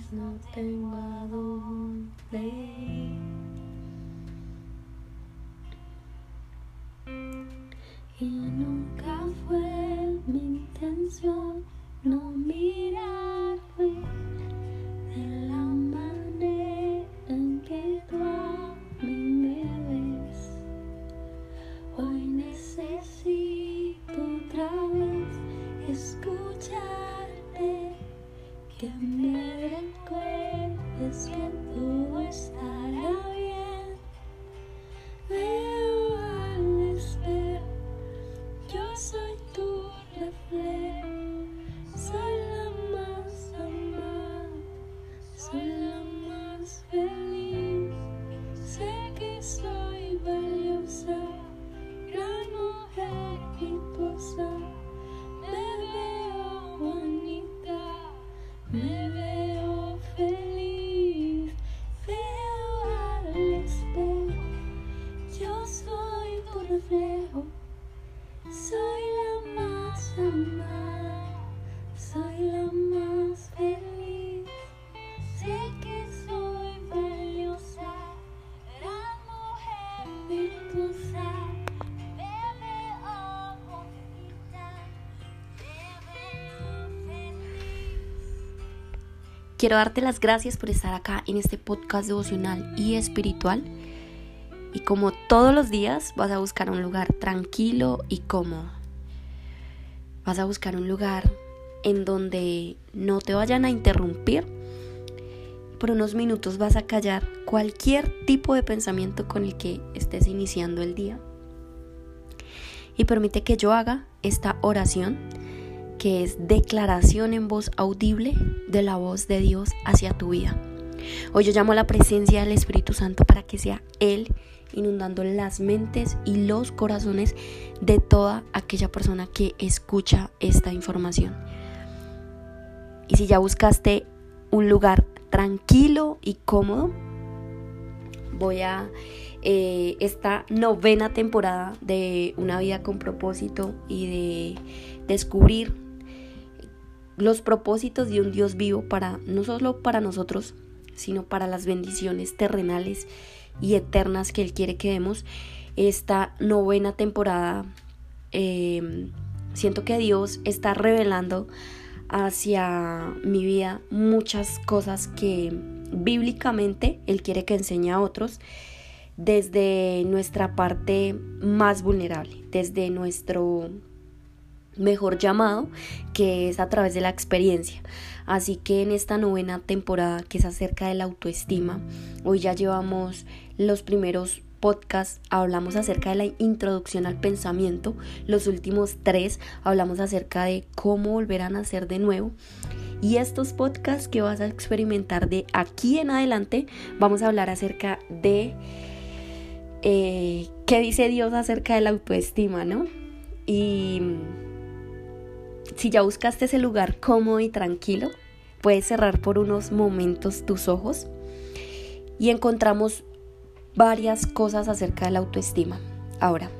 vez no tengo a dónde ir. Y nunca fue mi intención no mirarme tu reflejo, la más feliz. Sé que soy valiosa, gran mujer virtuosa. Quiero darte las gracias por estar acá en este podcast devocional y espiritual. Y como todos los días vas a buscar un lugar tranquilo y cómodo. Vas a buscar un lugar en donde no te vayan a interrumpir. Por unos minutos vas a callar cualquier tipo de pensamiento con el que estés iniciando el día. Y permite que yo haga esta oración que es declaración en voz audible de la voz de Dios hacia tu vida. Hoy yo llamo a la presencia del Espíritu Santo para que sea Él inundando las mentes y los corazones de toda aquella persona que escucha esta información. Y si ya buscaste un lugar tranquilo y cómodo, voy a eh, esta novena temporada de Una vida con propósito y de descubrir los propósitos de un Dios vivo para no solo para nosotros, sino para las bendiciones terrenales y eternas que Él quiere que demos. Esta novena temporada, eh, siento que Dios está revelando hacia mi vida muchas cosas que bíblicamente Él quiere que enseñe a otros desde nuestra parte más vulnerable, desde nuestro mejor llamado, que es a través de la experiencia. Así que en esta novena temporada, que es acerca de la autoestima, hoy ya llevamos los primeros podcasts, hablamos acerca de la introducción al pensamiento, los últimos tres hablamos acerca de cómo volver a nacer de nuevo. Y estos podcasts que vas a experimentar de aquí en adelante, vamos a hablar acerca de eh, qué dice Dios acerca de la autoestima, ¿no? Y si ya buscaste ese lugar cómodo y tranquilo, puedes cerrar por unos momentos tus ojos y encontramos varias cosas acerca de la autoestima. Ahora,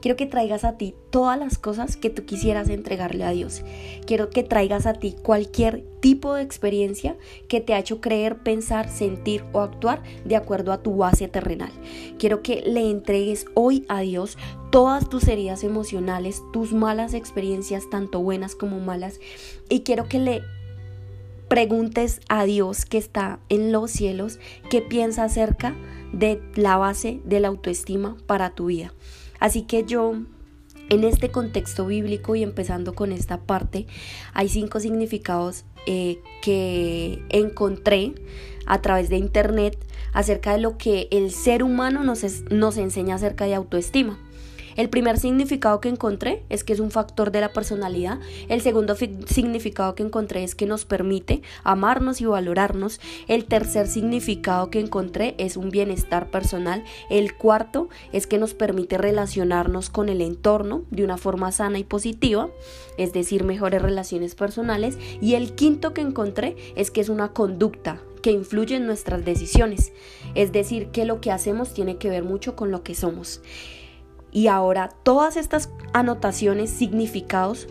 quiero que traigas a ti todas las cosas que tú quisieras entregarle a Dios. Quiero que traigas a ti cualquier tipo de experiencia que te ha hecho creer, pensar, sentir o actuar de acuerdo a tu base terrenal. Quiero que le entregues hoy a Dios todas tus heridas emocionales, tus malas experiencias, tanto buenas como malas, y quiero que le preguntes a Dios que está en los cielos qué piensa acerca de la base de la autoestima para tu vida. Así que yo en este contexto bíblico y empezando con esta parte, hay cinco significados eh, que encontré a través de internet acerca de lo que el ser humano nos, es, nos enseña acerca de autoestima. El primer significado que encontré es que es un factor de la personalidad. El segundo significado que encontré es que nos permite amarnos y valorarnos. El tercer significado que encontré es un bienestar personal. El cuarto es que nos permite relacionarnos con el entorno de una forma sana y positiva, es decir, mejores relaciones personales. Y el quinto que encontré es que es una conducta que influye en nuestras decisiones. Es decir, que lo que hacemos tiene que ver mucho con lo que somos. Y ahora todas estas anotaciones, significados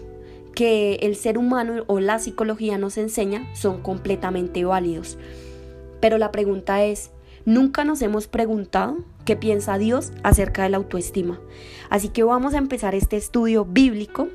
que el ser humano o la psicología nos enseña son completamente válidos. Pero la pregunta es, ¿nunca nos hemos preguntado qué piensa Dios acerca de la autoestima? Así que vamos a empezar este estudio bíblico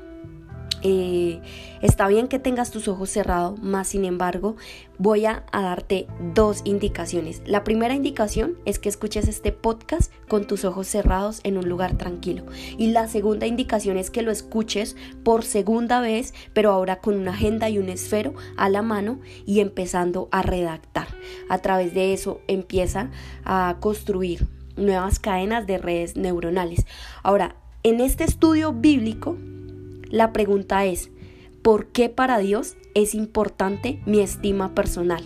eh, está bien que tengas tus ojos cerrados, más sin embargo voy a, darte dos indicaciones. La primera indicación es que escuches este podcast con tus ojos cerrados en un lugar tranquilo. Y la segunda indicación es que lo escuches por segunda vez, pero ahora con una agenda y un esfero a la mano y empezando a redactar. A través de eso empieza a construir nuevas cadenas de redes neuronales. Ahora, en este estudio bíblico, la pregunta es, ¿por qué para Dios es importante mi estima personal?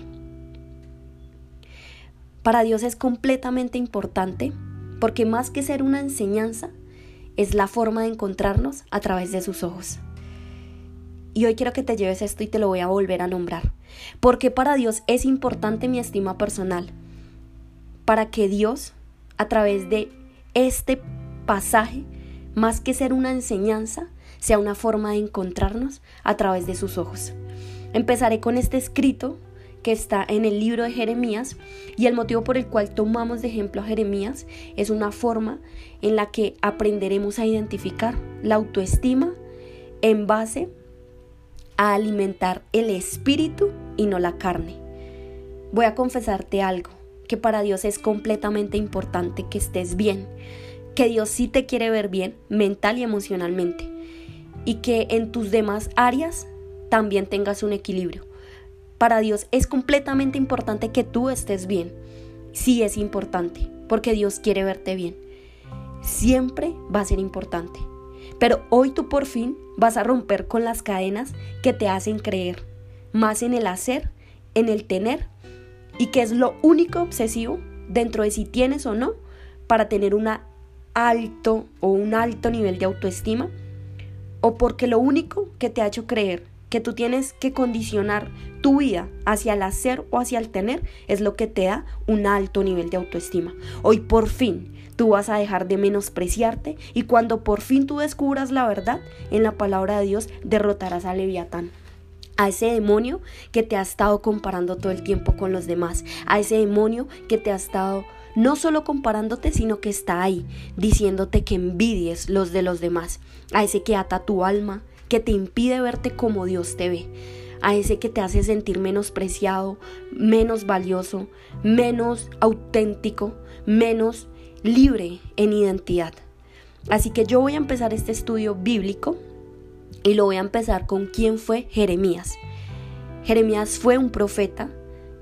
Para Dios es completamente importante porque más que ser una enseñanza, es la forma de encontrarnos a través de sus ojos. Y hoy quiero que te lleves esto y te lo voy a volver a nombrar. Porque para Dios es importante mi estima personal. Para que Dios, a través de este pasaje, más que ser una enseñanza, sea una forma de encontrarnos a través de sus ojos. Empezaré con este escrito que está en el libro de Jeremías y el motivo por el cual tomamos de ejemplo a Jeremías es una forma en la que aprenderemos a identificar la autoestima en base a alimentar el espíritu y no la carne. Voy a confesarte algo, que para Dios es completamente importante que estés bien, que Dios sí te quiere ver bien mental y emocionalmente y que en tus demás áreas también tengas un equilibrio. Para Dios es completamente importante que tú estés bien. Sí es importante, porque Dios quiere verte bien. Siempre va a ser importante. Pero hoy tú por fin vas a romper con las cadenas que te hacen creer, más en el hacer, en el tener, y que es lo único obsesivo dentro de si tienes o no para tener un alto o un alto nivel de autoestima o porque lo único que te ha hecho creer que tú tienes que condicionar tu vida hacia el hacer o hacia el tener es lo que te da un alto nivel de autoestima. Hoy por fin tú vas a dejar de menospreciarte y cuando por fin tú descubras la verdad en la palabra de Dios derrotarás a Leviatán a ese demonio que te ha estado comparando todo el tiempo con los demás, a ese demonio que te ha estado no solo comparándote, sino que está ahí, diciéndote que envidies los de los demás, a ese que ata tu alma, que te impide verte como Dios te ve, a ese que te hace sentir menospreciado, menos valioso, menos auténtico, menos libre en identidad. Así que yo voy a empezar este estudio bíblico y lo voy a empezar con quién fue Jeremías. Jeremías fue un profeta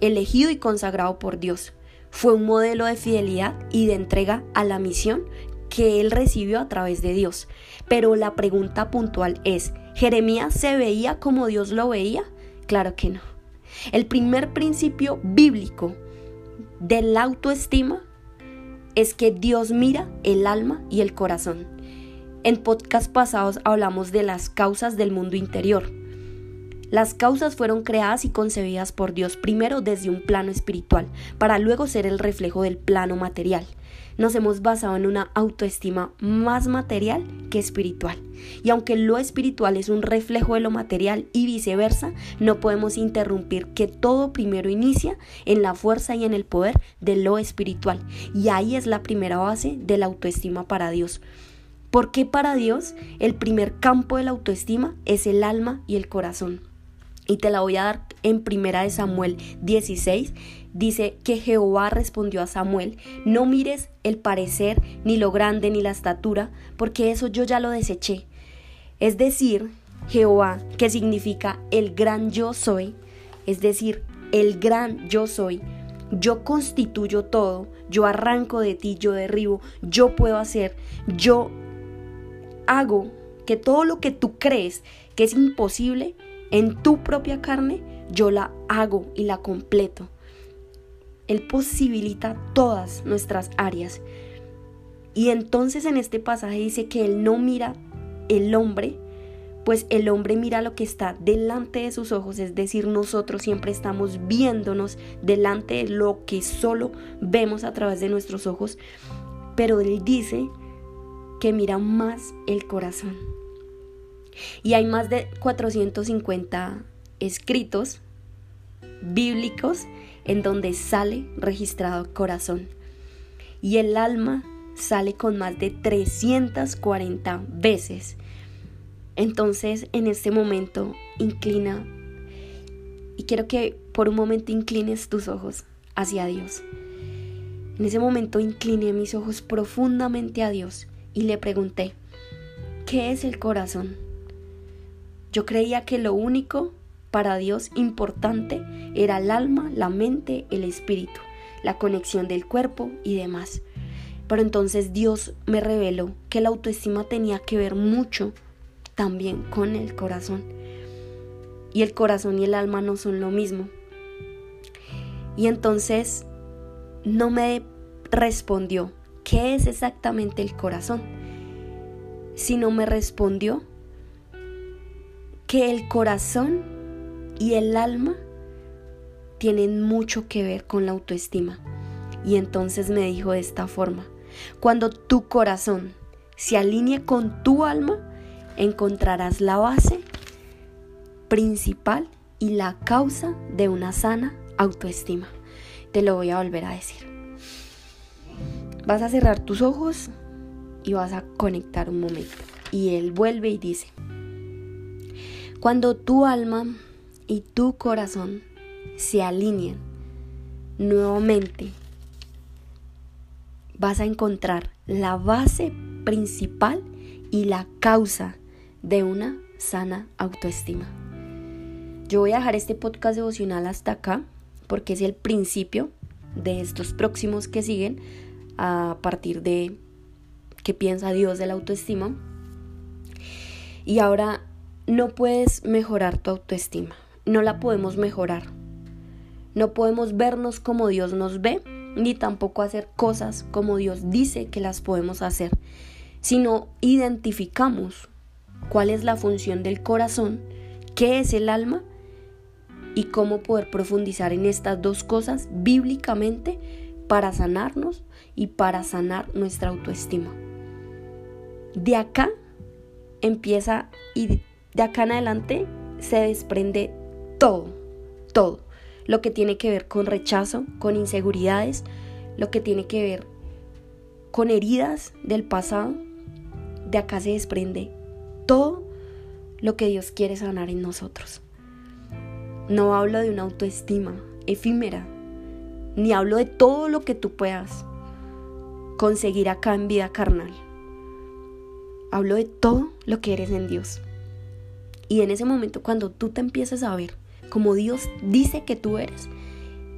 elegido y consagrado por Dios. Fue un modelo de fidelidad y de entrega a la misión que él recibió a través de Dios. Pero la pregunta puntual es, ¿Jeremías se veía como Dios lo veía? Claro que no. El primer principio bíblico de la autoestima es que Dios mira el alma y el corazón. En podcast pasados hablamos de las causas del mundo interior. Las causas fueron creadas y concebidas por Dios primero desde un plano espiritual, para luego ser el reflejo del plano material. Nos hemos basado en una autoestima más material que espiritual. Y aunque lo espiritual es un reflejo de lo material y viceversa, no podemos interrumpir que todo primero inicia en la fuerza y en el poder de lo espiritual. Y ahí es la primera base de la autoestima para Dios. Porque para Dios el primer campo de la autoestima es el alma y el corazón. Y te la voy a dar en primera de Samuel 16. Dice que Jehová respondió a Samuel, no mires el parecer, ni lo grande, ni la estatura, porque eso yo ya lo deseché. Es decir, Jehová, que significa el gran yo soy, es decir, el gran yo soy, yo constituyo todo, yo arranco de ti, yo derribo, yo puedo hacer, yo hago que todo lo que tú crees que es imposible en tu propia carne, yo la hago y la completo. Él posibilita todas nuestras áreas. Y entonces en este pasaje dice que Él no mira el hombre, pues el hombre mira lo que está delante de sus ojos, es decir, nosotros siempre estamos viéndonos delante de lo que solo vemos a través de nuestros ojos, pero Él dice que mira más el corazón. Y hay más de 450 escritos bíblicos en donde sale registrado corazón. Y el alma sale con más de 340 veces. Entonces, en este momento, inclina y quiero que por un momento inclines tus ojos hacia Dios. En ese momento incliné mis ojos profundamente a Dios y le pregunté, ¿qué es el corazón? Yo creía que lo único para Dios importante era el alma, la mente, el espíritu, la conexión del cuerpo y demás. Pero entonces Dios me reveló que la autoestima tenía que ver mucho también con el corazón. Y el corazón y el alma no son lo mismo. Y entonces no me respondió qué es exactamente el corazón, sino me respondió que el corazón y el alma tienen mucho que ver con la autoestima. Y entonces me dijo de esta forma, cuando tu corazón se alinee con tu alma, encontrarás la base principal y la causa de una sana autoestima. Te lo voy a volver a decir. Vas a cerrar tus ojos y vas a conectar un momento. Y él vuelve y dice, cuando tu alma y tu corazón se alineen nuevamente, vas a encontrar la base principal y la causa de una sana autoestima. Yo voy a dejar este podcast devocional hasta acá porque es el principio de estos próximos que siguen a partir de qué piensa Dios de la autoestima. Y ahora no puedes mejorar tu autoestima, no la podemos mejorar. No podemos vernos como Dios nos ve, ni tampoco hacer cosas como Dios dice que las podemos hacer, sino identificamos cuál es la función del corazón, qué es el alma y cómo poder profundizar en estas dos cosas bíblicamente para sanarnos y para sanar nuestra autoestima. De acá empieza y de acá en adelante se desprende todo, todo. Lo que tiene que ver con rechazo, con inseguridades, lo que tiene que ver con heridas del pasado. De acá se desprende todo lo que Dios quiere sanar en nosotros. No hablo de una autoestima efímera, ni hablo de todo lo que tú puedas conseguir acá en vida carnal. Hablo de todo lo que eres en Dios. Y en ese momento cuando tú te empiezas a ver como Dios dice que tú eres,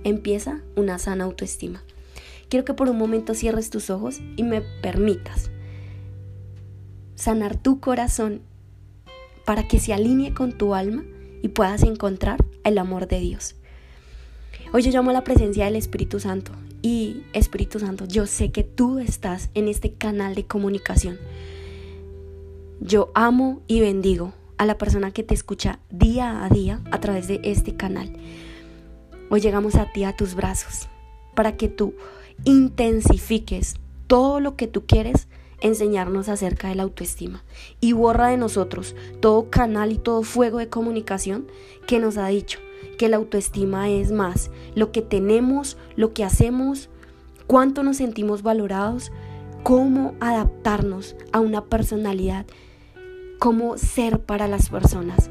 empieza una sana autoestima. Quiero que por un momento cierres tus ojos y me permitas sanar tu corazón para que se alinee con tu alma y puedas encontrar el amor de Dios. Hoy yo llamo a la presencia del Espíritu Santo y Espíritu Santo, yo sé que tú estás en este canal de comunicación. Yo amo y bendigo a la persona que te escucha día a día a través de este canal. Hoy llegamos a ti, a tus brazos, para que tú intensifiques todo lo que tú quieres enseñarnos acerca de la autoestima y borra de nosotros todo canal y todo fuego de comunicación que nos ha dicho que la autoestima es más lo que tenemos, lo que hacemos, cuánto nos sentimos valorados, cómo adaptarnos a una personalidad, cómo ser para las personas.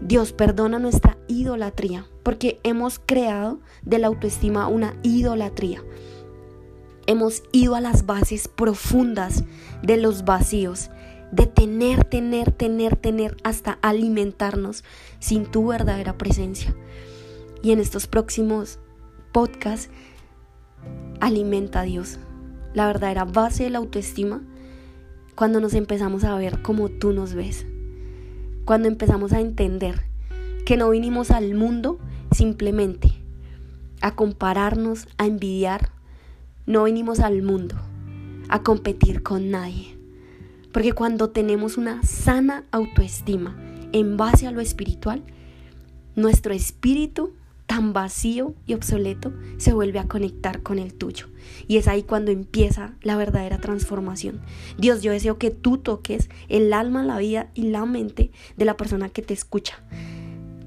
Dios perdona nuestra idolatría porque hemos creado de la autoestima una idolatría hemos ido a las bases profundas de los vacíos, de tener, tener, tener, tener, hasta alimentarnos sin tu verdadera presencia. Y en estos próximos podcasts, alimenta a Dios. La verdadera base de la autoestima, cuando nos empezamos a ver como tú nos ves, cuando empezamos a entender que no vinimos al mundo simplemente a compararnos, a envidiar, no venimos al mundo a competir con nadie. Porque cuando tenemos una sana autoestima en base a lo espiritual, nuestro espíritu tan vacío y obsoleto se vuelve a conectar con el tuyo. Y es ahí cuando empieza la verdadera transformación. Dios, yo deseo que tú toques el alma, la vida y la mente de la persona que te escucha.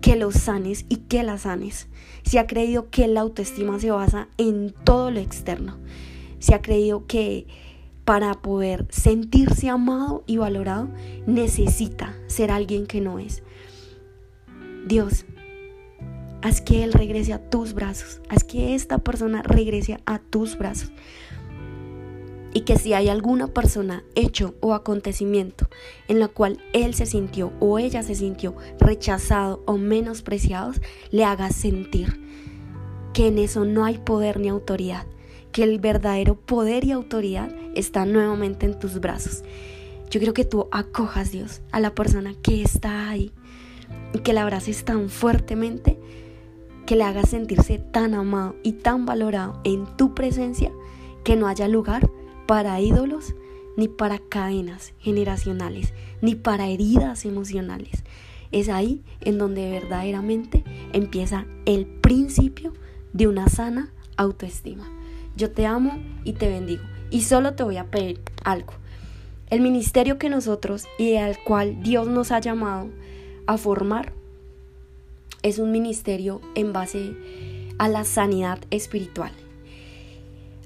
Que lo sanes y que la sanes. Se ha creído que la autoestima se basa en todo lo externo. Se ha creído que para poder sentirse amado y valorado necesita ser alguien que no es. Dios, haz que Él regrese a tus brazos, haz que esta persona regrese a tus brazos. Y que si hay alguna persona, hecho o acontecimiento en la cual él se sintió o ella se sintió rechazado o menospreciado, le hagas sentir que en eso no hay poder ni autoridad, que el verdadero poder y autoridad está nuevamente en tus brazos. Yo quiero que tú acojas, Dios, a la persona que está ahí y que la abraces tan fuertemente que le hagas sentirse tan amado y tan valorado en tu presencia que no haya lugar para ídolos ni para cadenas generacionales, ni para heridas emocionales. Es ahí en donde verdaderamente empieza el principio de una sana autoestima. Yo te amo y te bendigo. Y solo te voy a pedir algo. El ministerio que nosotros y al cual Dios nos ha llamado a formar es un ministerio en base a la sanidad espiritual.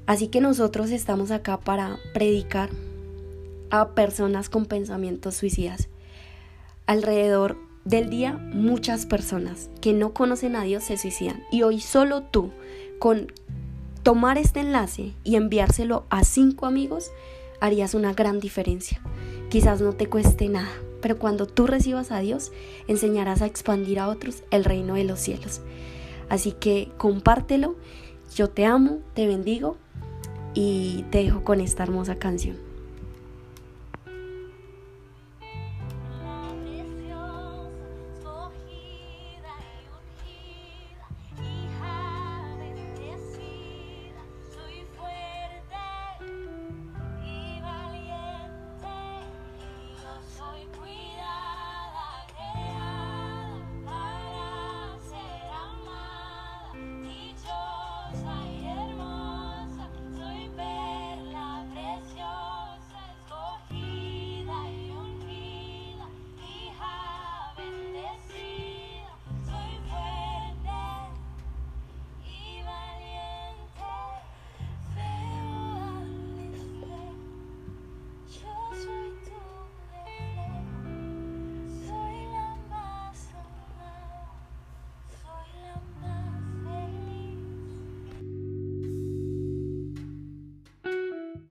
Así que nosotros estamos acá para predicar a personas con pensamientos suicidas. Alrededor del día muchas personas que no conocen a Dios se suicidan y hoy solo tú con tomar este enlace y enviárselo a cinco amigos harías una gran diferencia. Quizás no te cueste nada, pero cuando tú recibas a Dios, enseñarás a expandir a otros el reino de los cielos. Así que compártelo, yo te amo, te bendigo y te dejo con esta hermosa canción.